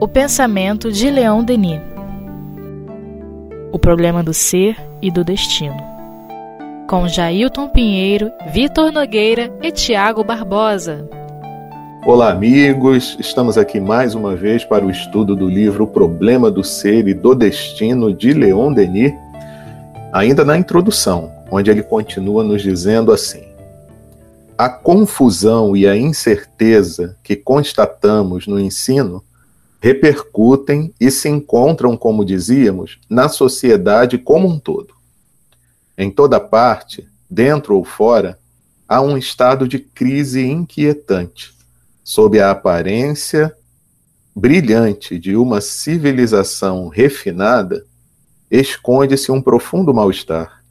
O pensamento de Leão Denis. O problema do ser e do destino. Com Jailton Pinheiro, Vitor Nogueira e Tiago Barbosa. Olá, amigos! Estamos aqui mais uma vez para o estudo do livro O Problema do Ser e do Destino de Leon Denis, ainda na introdução, onde ele continua nos dizendo assim: A confusão e a incerteza que constatamos no ensino repercutem e se encontram, como dizíamos, na sociedade como um todo. Em toda parte, dentro ou fora, há um estado de crise inquietante sob a aparência brilhante de uma civilização refinada, esconde-se um profundo mal-estar.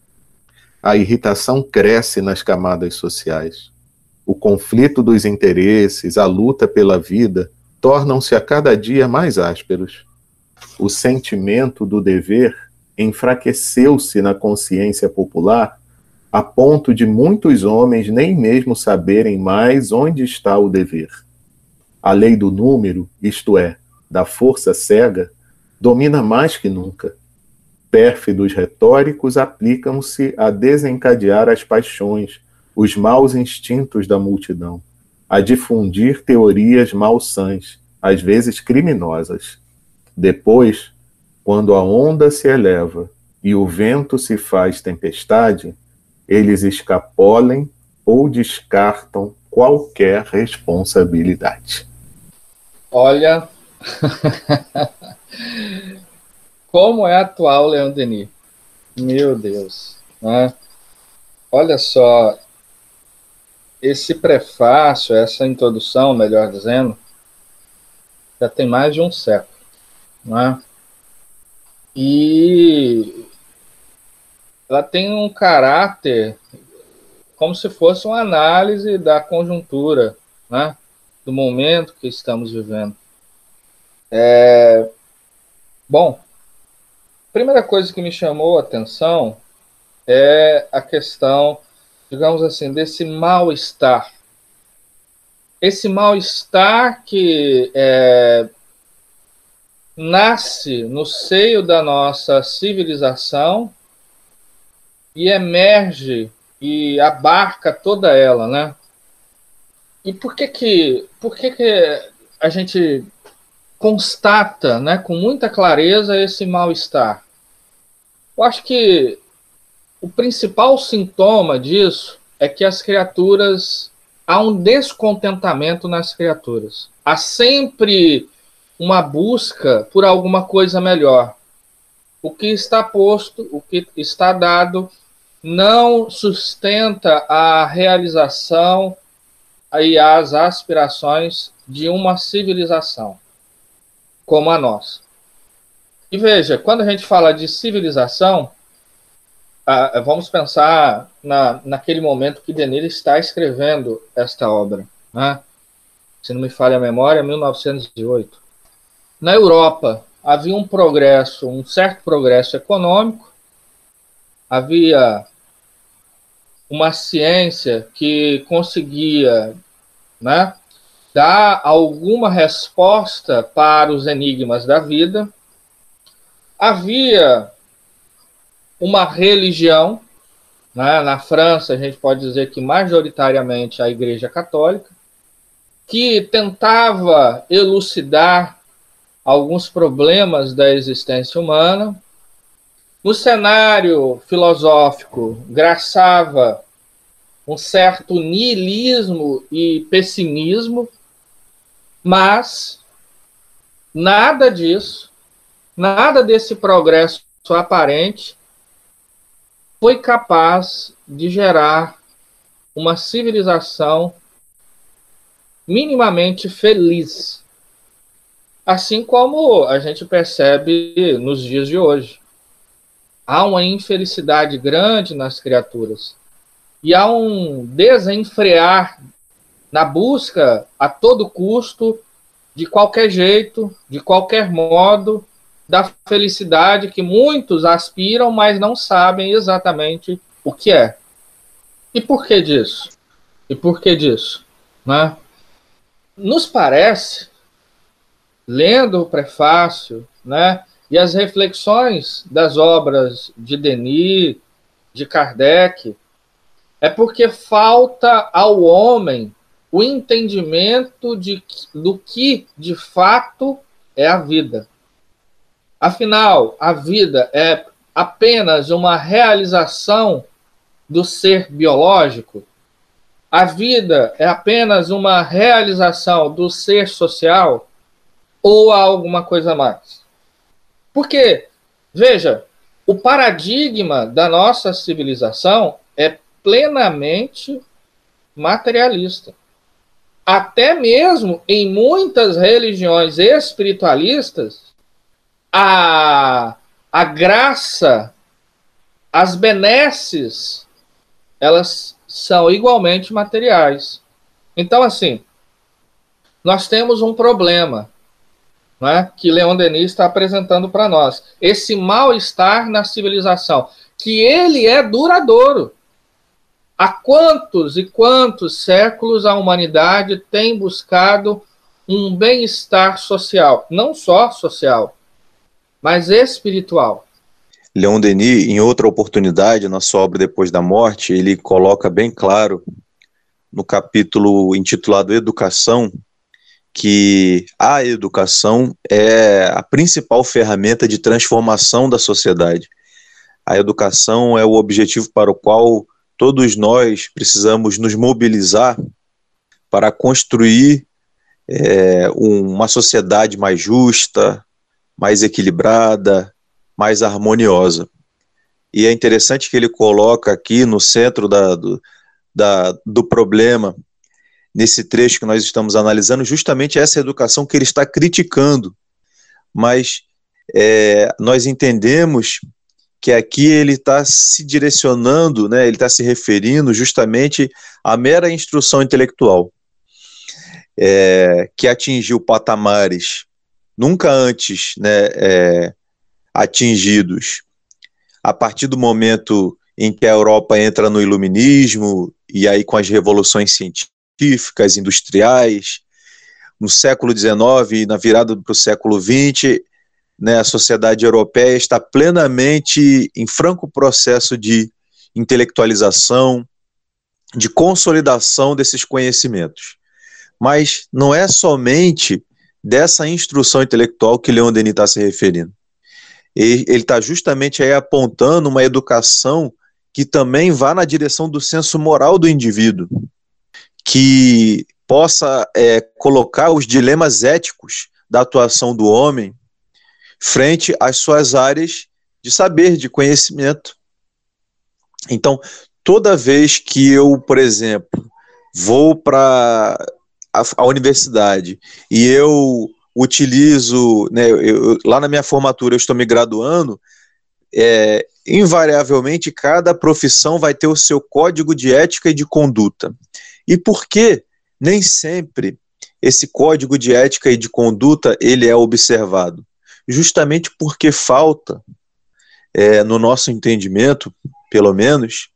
A irritação cresce nas camadas sociais. O conflito dos interesses, a luta pela vida, tornam-se a cada dia mais ásperos. O sentimento do dever enfraqueceu-se na consciência popular a ponto de muitos homens nem mesmo saberem mais onde está o dever. A lei do número, isto é, da força cega, domina mais que nunca. Pérfidos retóricos aplicam-se a desencadear as paixões, os maus instintos da multidão, a difundir teorias malsãs, às vezes criminosas. Depois, quando a onda se eleva e o vento se faz tempestade, eles escapolem ou descartam qualquer responsabilidade. Olha, como é atual Leon Denis. Meu Deus. Né? Olha só, esse prefácio, essa introdução, melhor dizendo, já tem mais de um século. Né? E ela tem um caráter como se fosse uma análise da conjuntura, né? do momento que estamos vivendo. É... Bom, primeira coisa que me chamou a atenção é a questão, digamos assim, desse mal-estar. Esse mal-estar que é, nasce no seio da nossa civilização e emerge e abarca toda ela, né? E por que que, por que, que a gente constata, né, com muita clareza esse mal-estar? Eu acho que o principal sintoma disso é que as criaturas há um descontentamento nas criaturas. Há sempre uma busca por alguma coisa melhor. O que está posto, o que está dado, não sustenta a realização e as aspirações de uma civilização como a nossa. E veja, quando a gente fala de civilização, vamos pensar na, naquele momento que Denis está escrevendo esta obra. Né? Se não me falha a memória, 1908. Na Europa, havia um progresso, um certo progresso econômico, havia uma ciência que conseguia né, dar alguma resposta para os enigmas da vida. Havia uma religião, né, na França a gente pode dizer que majoritariamente a Igreja Católica, que tentava elucidar alguns problemas da existência humana, no cenário filosófico, graçava um certo niilismo e pessimismo, mas nada disso, nada desse progresso aparente foi capaz de gerar uma civilização minimamente feliz. Assim como a gente percebe nos dias de hoje há uma infelicidade grande nas criaturas e há um desenfrear na busca a todo custo, de qualquer jeito, de qualquer modo, da felicidade que muitos aspiram, mas não sabem exatamente o que é. E por que disso? E por que disso? Né? nos parece, lendo o prefácio, né, e as reflexões das obras de Denis, de Kardec, é porque falta ao homem o entendimento de, do que de fato é a vida. Afinal, a vida é apenas uma realização do ser biológico? A vida é apenas uma realização do ser social? Ou há alguma coisa mais? Porque, veja, o paradigma da nossa civilização é plenamente materialista. Até mesmo em muitas religiões espiritualistas, a, a graça, as benesses, elas são igualmente materiais. Então, assim, nós temos um problema né, que Leon Denis está apresentando para nós. Esse mal-estar na civilização, que ele é duradouro. Há quantos e quantos séculos a humanidade tem buscado um bem-estar social, não só social, mas espiritual. Leon Denis, em outra oportunidade, na sua obra Depois da Morte, ele coloca bem claro, no capítulo intitulado Educação, que a educação é a principal ferramenta de transformação da sociedade. A educação é o objetivo para o qual todos nós precisamos nos mobilizar para construir é, uma sociedade mais justa, mais equilibrada, mais harmoniosa. E é interessante que ele coloca aqui no centro da, do, da, do problema, nesse trecho que nós estamos analisando, justamente essa educação que ele está criticando. Mas é, nós entendemos que aqui ele está se direcionando, né, ele está se referindo justamente à mera instrução intelectual, é, que atingiu patamares nunca antes né, é, atingidos a partir do momento em que a Europa entra no iluminismo e aí com as revoluções científicas, industriais, no século XIX, na virada para o século XX, né, a sociedade europeia está plenamente em franco processo de intelectualização, de consolidação desses conhecimentos. Mas não é somente dessa instrução intelectual que Leon Denis está se referindo. Ele está justamente aí apontando uma educação que também vá na direção do senso moral do indivíduo, que possa é, colocar os dilemas éticos da atuação do homem frente às suas áreas de saber, de conhecimento. Então, toda vez que eu, por exemplo, vou para a, a universidade e eu utilizo, né, eu, lá na minha formatura eu estou me graduando, é, invariavelmente cada profissão vai ter o seu código de ética e de conduta. E por que nem sempre esse código de ética e de conduta ele é observado? Justamente porque falta, é, no nosso entendimento, pelo menos,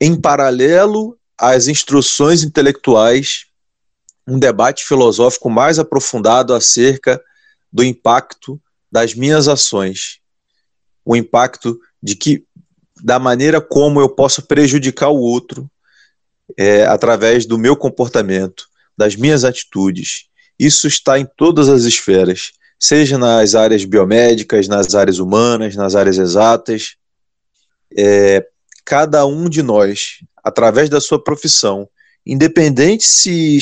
em paralelo às instruções intelectuais um debate filosófico mais aprofundado acerca do impacto das minhas ações, o impacto de que da maneira como eu posso prejudicar o outro é, através do meu comportamento, das minhas atitudes. Isso está em todas as esferas, seja nas áreas biomédicas, nas áreas humanas, nas áreas exatas. É, cada um de nós, através da sua profissão, independente se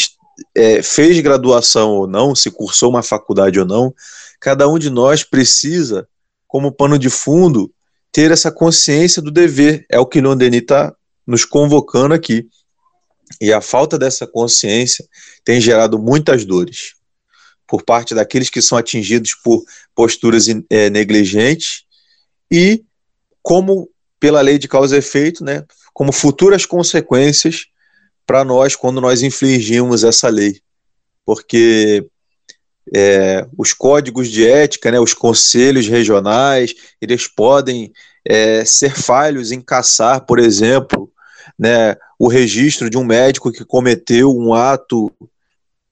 é, fez graduação ou não, se cursou uma faculdade ou não, cada um de nós precisa, como pano de fundo, ter essa consciência do dever. É o que Leon Denis está nos convocando aqui. E a falta dessa consciência tem gerado muitas dores por parte daqueles que são atingidos por posturas é, negligentes e como pela lei de causa e efeito, né, como futuras consequências para nós quando nós infligimos essa lei. Porque é, os códigos de ética, né, os conselhos regionais, eles podem é, ser falhos em caçar, por exemplo, né, o registro de um médico que cometeu um ato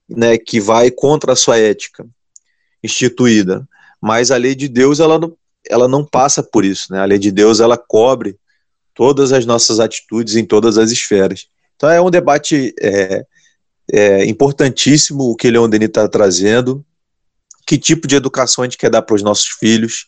né, que vai contra a sua ética instituída. Mas a lei de Deus, ela não, ela não passa por isso, né? A lei de Deus, ela cobre todas as nossas atitudes em todas as esferas. Então é um debate é, é importantíssimo o que Leon Denis está trazendo, que tipo de educação a gente quer dar para os nossos filhos,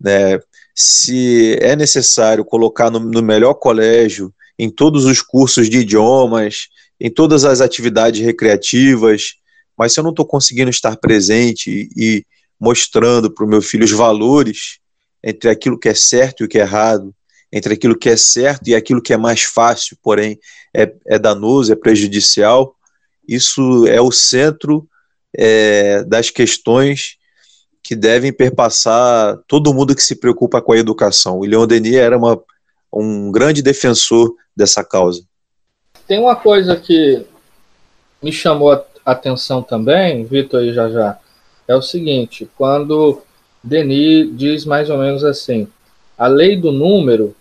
né? se é necessário colocar no, no melhor colégio, em todos os cursos de idiomas, em todas as atividades recreativas, mas se eu não estou conseguindo estar presente e, mostrando para o meu filho os valores entre aquilo que é certo e o que é errado, entre aquilo que é certo e aquilo que é mais fácil, porém é, é danoso, é prejudicial, isso é o centro é, das questões que devem perpassar todo mundo que se preocupa com a educação. O Leon Denis era uma, um grande defensor dessa causa. Tem uma coisa que me chamou a atenção também, Vitor e já já, é o seguinte, quando Denis diz mais ou menos assim, a lei do número,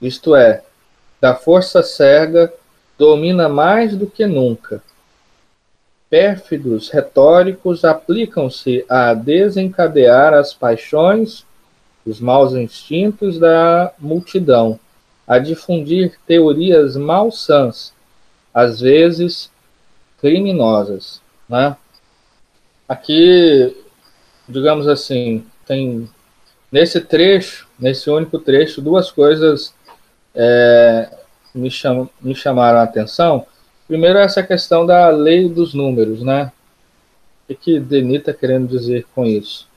isto é, da força cega, domina mais do que nunca. Pérfidos retóricos aplicam-se a desencadear as paixões, os maus instintos da multidão, a difundir teorias malsãs, às vezes criminosas. Né? Aqui, digamos assim, tem nesse trecho, nesse único trecho, duas coisas é, me, cham, me chamaram a atenção. Primeiro, essa questão da lei dos números, né? O que Denis está querendo dizer com isso?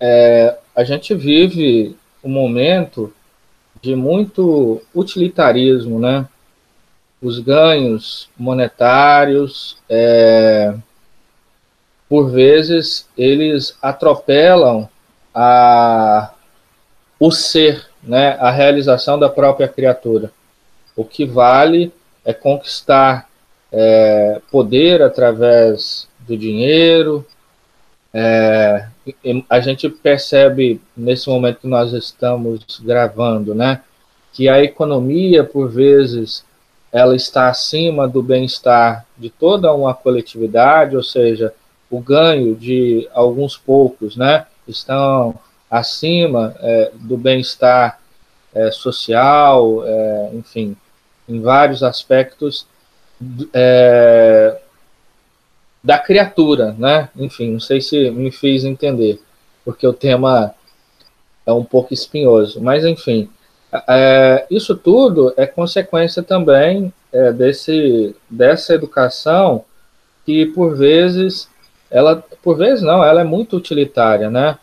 É, a gente vive um momento de muito utilitarismo, né? Os ganhos monetários, é, por vezes, eles atropelam a, o ser, né? A realização da própria criatura. O que vale é conquistar é, poder através do dinheiro, é, a gente percebe nesse momento que nós estamos gravando, né, que a economia por vezes ela está acima do bem-estar de toda uma coletividade, ou seja, o ganho de alguns poucos, né, estão acima é, do bem-estar é, social, é, enfim, em vários aspectos é, da criatura, né? Enfim, não sei se me fiz entender, porque o tema é um pouco espinhoso, mas enfim, é, isso tudo é consequência também é, desse, dessa educação que por vezes ela, por vezes não, ela é muito utilitária, né?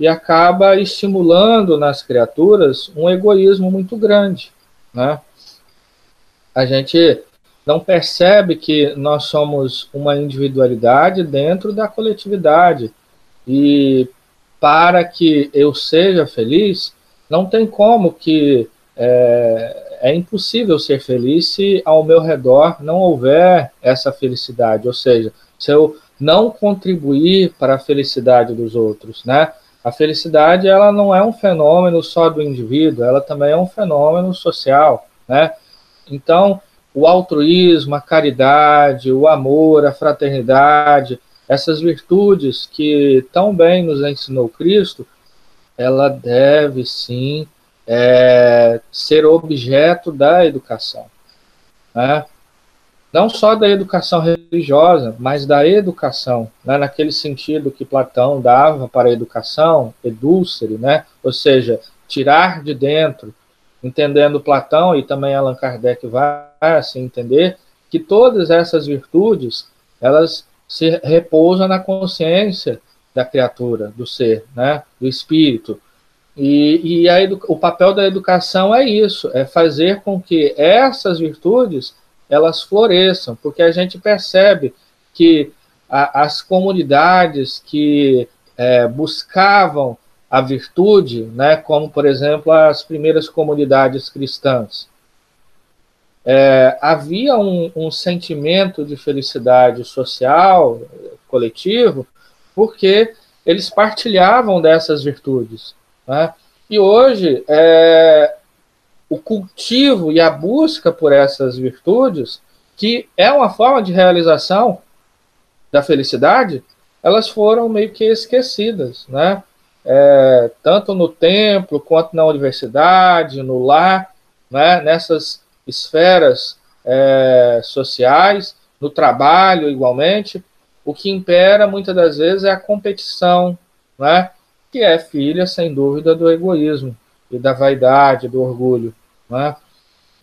E acaba estimulando nas criaturas um egoísmo muito grande, né? A gente não percebe que nós somos uma individualidade dentro da coletividade. E para que eu seja feliz, não tem como que é, é impossível ser feliz se ao meu redor não houver essa felicidade. Ou seja, se eu não contribuir para a felicidade dos outros, né? A felicidade ela não é um fenômeno só do indivíduo, ela também é um fenômeno social, né? Então, o altruísmo, a caridade, o amor, a fraternidade, essas virtudes que tão bem nos ensinou Cristo, ela deve sim é, ser objeto da educação. Né? Não só da educação religiosa, mas da educação, né? naquele sentido que Platão dava para a educação, edúcere, né? ou seja, tirar de dentro, entendendo Platão e também Allan Kardec vai assim entender que todas essas virtudes elas se repousam na consciência da criatura, do ser, né, do espírito. E, e a, o papel da educação é isso, é fazer com que essas virtudes elas floresçam, porque a gente percebe que a, as comunidades que é, buscavam a virtude, né, como, por exemplo, as primeiras comunidades cristãs. É, havia um, um, sentimento de felicidade social, coletivo, porque eles partilhavam dessas virtudes. Né? E hoje, é, o cultivo e a busca por essas virtudes que é uma forma de realização da felicidade, elas foram meio que esquecidas, né? É, tanto no templo quanto na universidade, no lar, né? nessas esferas é, sociais, no trabalho igualmente, o que impera muitas das vezes é a competição, né? que é filha, sem dúvida, do egoísmo e da vaidade, do orgulho. Né?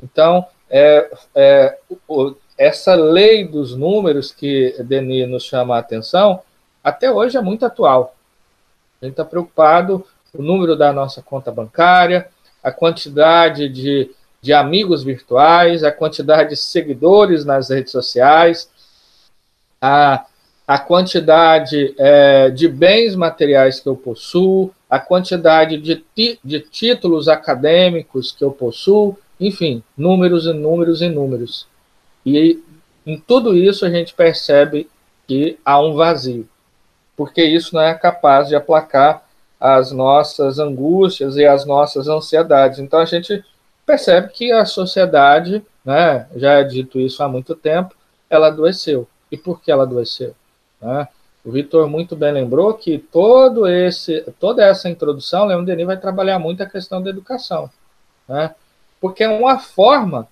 Então, é, é, o, essa lei dos números que Denis nos chama a atenção, até hoje é muito atual. A gente está preocupado com o número da nossa conta bancária, a quantidade de, de amigos virtuais, a quantidade de seguidores nas redes sociais, a, a quantidade é, de bens materiais que eu possuo, a quantidade de, de títulos acadêmicos que eu possuo, enfim, números e números e números. E em tudo isso a gente percebe que há um vazio, porque isso não é capaz de aplacar as nossas angústias e as nossas ansiedades. Então a gente percebe que a sociedade, né, já é dito isso há muito tempo, ela adoeceu. E por que ela adoeceu? Né? O Vitor muito bem lembrou que todo esse, toda essa introdução, Leon Denis vai trabalhar muito a questão da educação. Né? porque é uma forma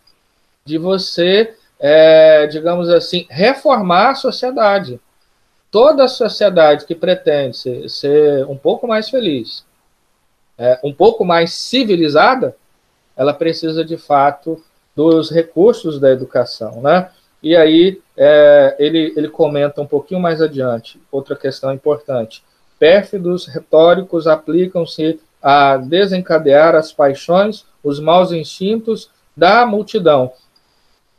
de você, é, digamos assim, reformar a sociedade. Toda a sociedade que pretende ser, ser um pouco mais feliz, é, um pouco mais civilizada, ela precisa de fato dos recursos da educação, né? E aí é, ele, ele comenta um pouquinho mais adiante, outra questão importante. Pérfidos retóricos aplicam-se a desencadear as paixões os maus instintos da multidão,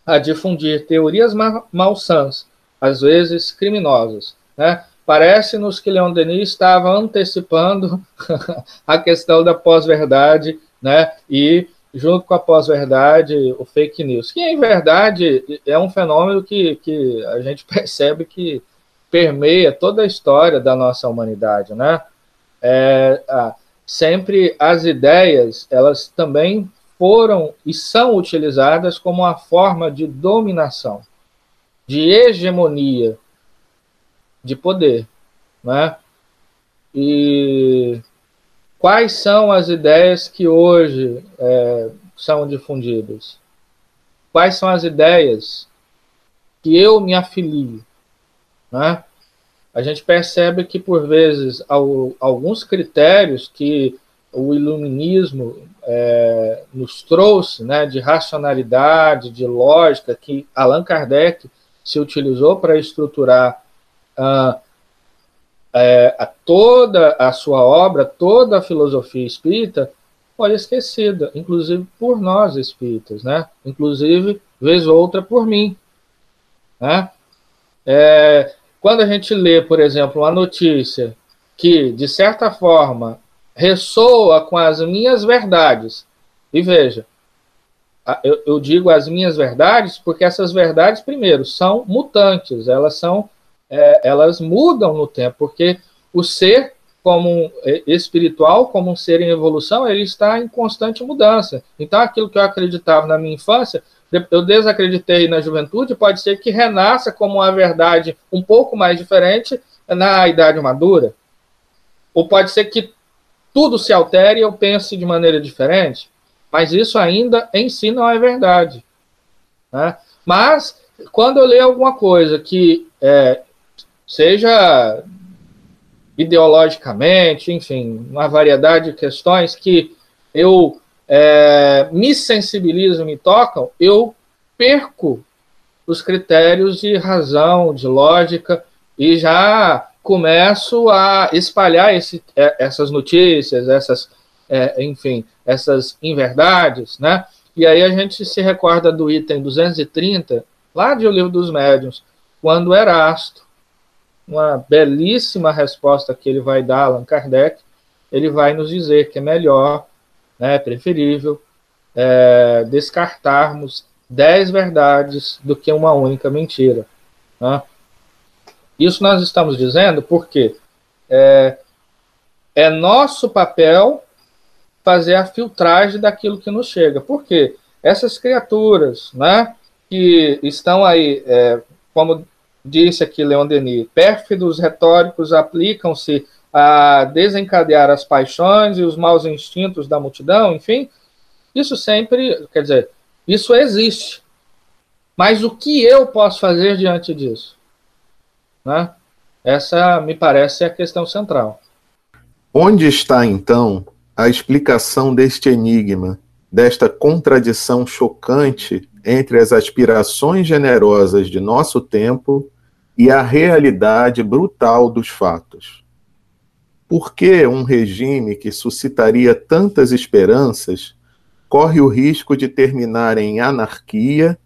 a difundir teorias malsãs, às vezes criminosas. Né? Parece-nos que Leon Denis estava antecipando a questão da pós-verdade, né? e junto com a pós-verdade, o fake news, que em verdade é um fenômeno que, que a gente percebe que permeia toda a história da nossa humanidade, né? É, sempre as ideias, elas também foram e são utilizadas como uma forma de dominação, de hegemonia, de poder, né? E quais são as ideias que hoje é, são difundidas? Quais são as ideias que eu me afilio, né? a gente percebe que, por vezes, alguns critérios que o iluminismo é, nos trouxe, né, de racionalidade, de lógica, que Allan Kardec se utilizou para estruturar uh, é, a toda a sua obra, toda a filosofia espírita, foi esquecida, inclusive por nós espíritas, né? Inclusive, vez ou outra, por mim, né? É, quando a gente lê, por exemplo, uma notícia que, de certa forma, ressoa com as minhas verdades, e veja, eu digo as minhas verdades porque essas verdades, primeiro, são mutantes, elas são, é, elas mudam no tempo, porque o ser como espiritual, como um ser em evolução, ele está em constante mudança. Então, aquilo que eu acreditava na minha infância eu desacreditei na juventude, pode ser que renasça como uma verdade um pouco mais diferente na idade madura. Ou pode ser que tudo se altere e eu pense de maneira diferente. Mas isso ainda em si não é verdade. Né? Mas, quando eu leio alguma coisa que é, seja ideologicamente, enfim, uma variedade de questões que eu é, me sensibilizam, me tocam, eu perco os critérios de razão, de lógica, e já começo a espalhar esse, é, essas notícias, essas, é, enfim, essas inverdades, né? E aí a gente se recorda do item 230, lá de O Livro dos Médiuns, quando Erasto, uma belíssima resposta que ele vai dar Allan Kardec, ele vai nos dizer que é melhor né, preferível é, descartarmos dez verdades do que uma única mentira. Né? Isso nós estamos dizendo porque é, é nosso papel fazer a filtragem daquilo que nos chega. Porque essas criaturas, né, que estão aí, é, como disse aqui Leon Denis, pérfidos retóricos aplicam-se a desencadear as paixões e os maus instintos da multidão, enfim, isso sempre, quer dizer, isso existe. Mas o que eu posso fazer diante disso? Né? Essa me parece a questão central. Onde está então a explicação deste enigma, desta contradição chocante entre as aspirações generosas de nosso tempo e a realidade brutal dos fatos? Por que um regime que suscitaria tantas esperanças corre o risco de terminar em anarquia,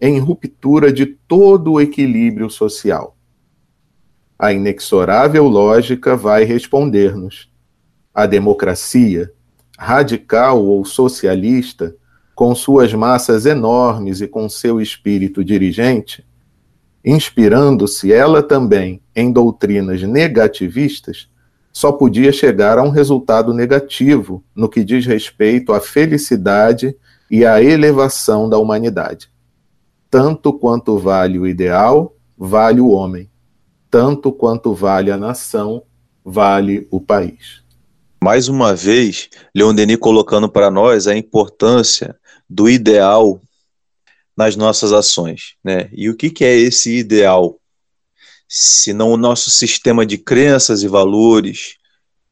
em ruptura de todo o equilíbrio social? A inexorável lógica vai responder-nos. A democracia, radical ou socialista, com suas massas enormes e com seu espírito dirigente, inspirando-se ela também em doutrinas negativistas, só podia chegar a um resultado negativo no que diz respeito à felicidade e à elevação da humanidade. Tanto quanto vale o ideal, vale o homem tanto quanto vale a nação, vale o país. Mais uma vez, Leon Denis colocando para nós a importância do ideal nas nossas ações. Né? E o que, que é esse ideal? Se não o nosso sistema de crenças e valores,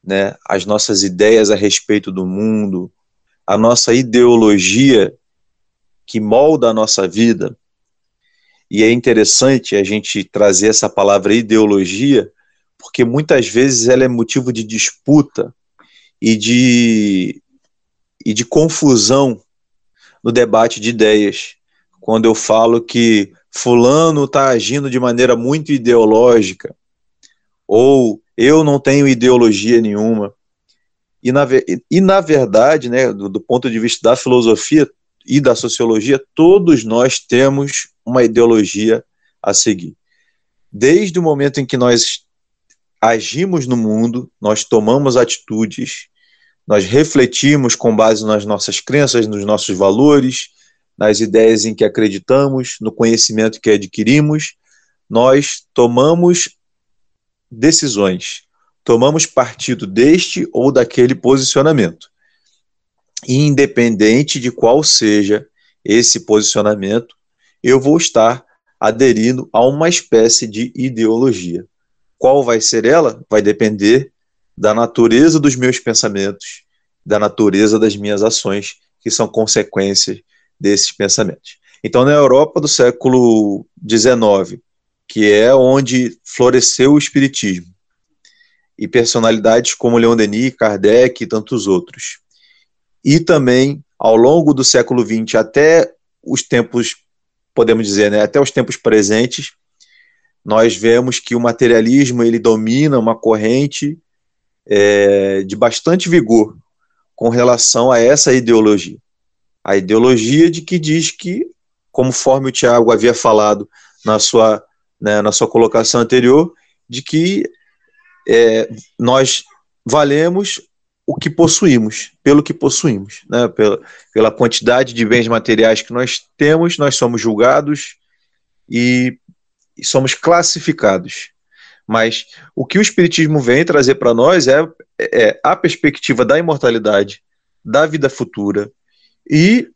né, as nossas ideias a respeito do mundo, a nossa ideologia que molda a nossa vida, e é interessante a gente trazer essa palavra ideologia, porque muitas vezes ela é motivo de disputa e de, e de confusão no debate de ideias. Quando eu falo que Fulano está agindo de maneira muito ideológica, ou eu não tenho ideologia nenhuma. E na, e na verdade, né, do, do ponto de vista da filosofia e da sociologia, todos nós temos uma ideologia a seguir. Desde o momento em que nós agimos no mundo, nós tomamos atitudes, nós refletimos com base nas nossas crenças, nos nossos valores, nas ideias em que acreditamos, no conhecimento que adquirimos, nós tomamos decisões, tomamos partido deste ou daquele posicionamento. Independente de qual seja esse posicionamento, eu vou estar aderindo a uma espécie de ideologia. Qual vai ser ela? Vai depender da natureza dos meus pensamentos, da natureza das minhas ações, que são consequências desses pensamentos. Então, na Europa do século XIX, que é onde floresceu o Espiritismo, e personalidades como Leon Denis, Kardec e tantos outros. E também, ao longo do século XX até os tempos podemos dizer, né, até os tempos presentes, nós vemos que o materialismo ele domina uma corrente é, de bastante vigor com relação a essa ideologia. A ideologia de que diz que, conforme o Tiago havia falado na sua, né, na sua colocação anterior, de que é, nós valemos o que possuímos, pelo que possuímos, né? pela, pela quantidade de bens materiais que nós temos, nós somos julgados e, somos classificados. Mas o que o Espiritismo vem trazer para nós é, é a perspectiva da imortalidade, da vida futura e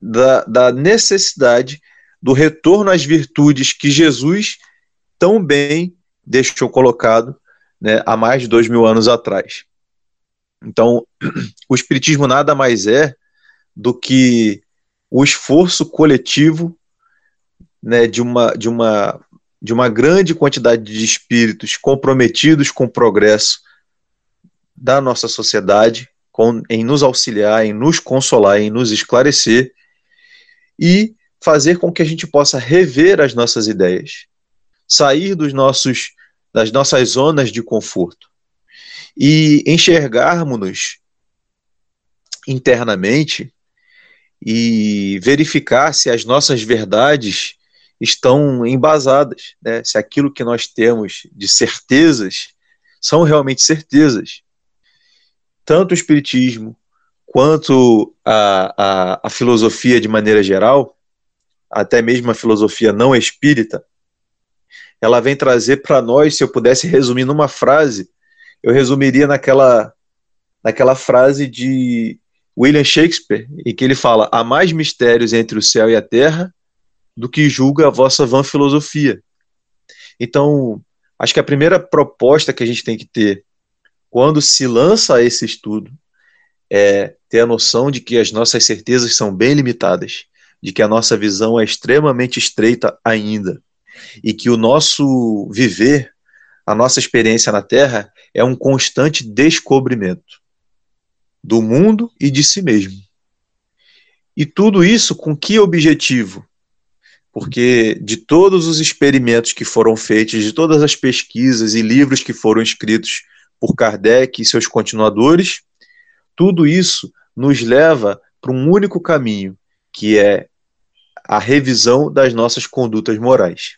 da, da necessidade do retorno às virtudes que Jesus tão bem deixou colocado né, há mais de dois mil anos atrás. Então, o Espiritismo nada mais é do que o esforço coletivo né, de, uma, de, uma, de uma grande quantidade de espíritos comprometidos com o progresso da nossa sociedade, com, em nos auxiliar, em nos consolar, em nos esclarecer e fazer com que a gente possa rever as nossas ideias, sair dos nossos, das nossas zonas de conforto e enxergarmos-nos internamente e verificar se as nossas verdades estão embasadas, né? se aquilo que nós temos de certezas são realmente certezas. Tanto o Espiritismo quanto a, a, a filosofia de maneira geral até mesmo a filosofia não espírita, ela vem trazer para nós, se eu pudesse resumir numa frase, eu resumiria naquela, naquela frase de William Shakespeare, em que ele fala: há mais mistérios entre o céu e a terra do que julga a vossa vã filosofia. Então, acho que a primeira proposta que a gente tem que ter quando se lança esse estudo é ter a noção de que as nossas certezas são bem limitadas, de que a nossa visão é extremamente estreita ainda, e que o nosso viver, a nossa experiência na Terra, é um constante descobrimento do mundo e de si mesmo. E tudo isso com que objetivo? Porque de todos os experimentos que foram feitos, de todas as pesquisas e livros que foram escritos por Kardec e seus continuadores, tudo isso nos leva para um único caminho, que é a revisão das nossas condutas morais.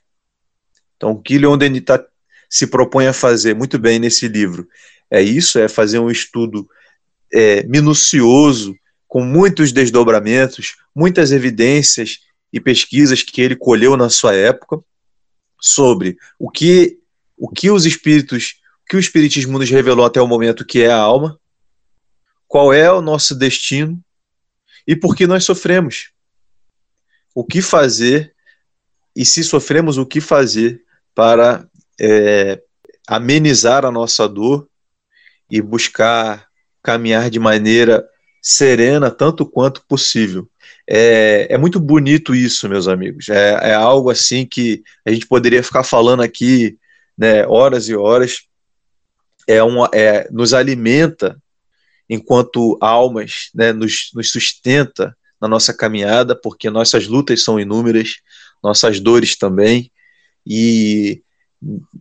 Então, o que Leon Denis tá, se propõe a fazer muito bem nesse livro é isso, é fazer um estudo é, minucioso, com muitos desdobramentos, muitas evidências e pesquisas que ele colheu na sua época sobre o que o que os espíritos, que o espiritismo nos revelou até o momento que é a alma, qual é o nosso destino e por que nós sofremos. O que fazer e se sofremos o que fazer para é, amenizar a nossa dor e buscar caminhar de maneira serena tanto quanto possível. É, é muito bonito isso, meus amigos. É, é, algo assim que a gente poderia ficar falando aqui né, horas e horas. É um, é, nos alimenta enquanto almas, né, nos, nos sustenta na nossa caminhada, porque nossas lutas são inúmeras, nossas dores também, e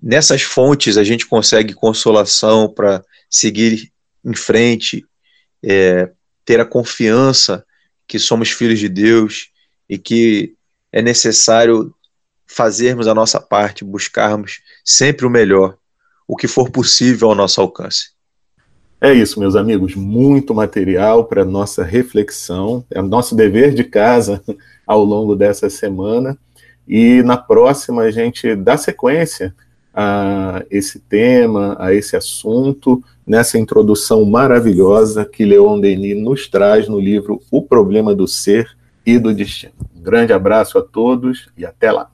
nessas fontes a gente consegue consolação para seguir em frente, é, ter a confiança que somos filhos de Deus e que é necessário fazermos a nossa parte, buscarmos sempre o melhor, o que for possível ao nosso alcance. É isso, meus amigos, muito material para nossa reflexão, é o nosso dever de casa ao longo dessa semana. E na próxima a gente dá sequência a esse tema, a esse assunto, nessa introdução maravilhosa que Leon Denis nos traz no livro O Problema do Ser e do Destino. Um grande abraço a todos e até lá.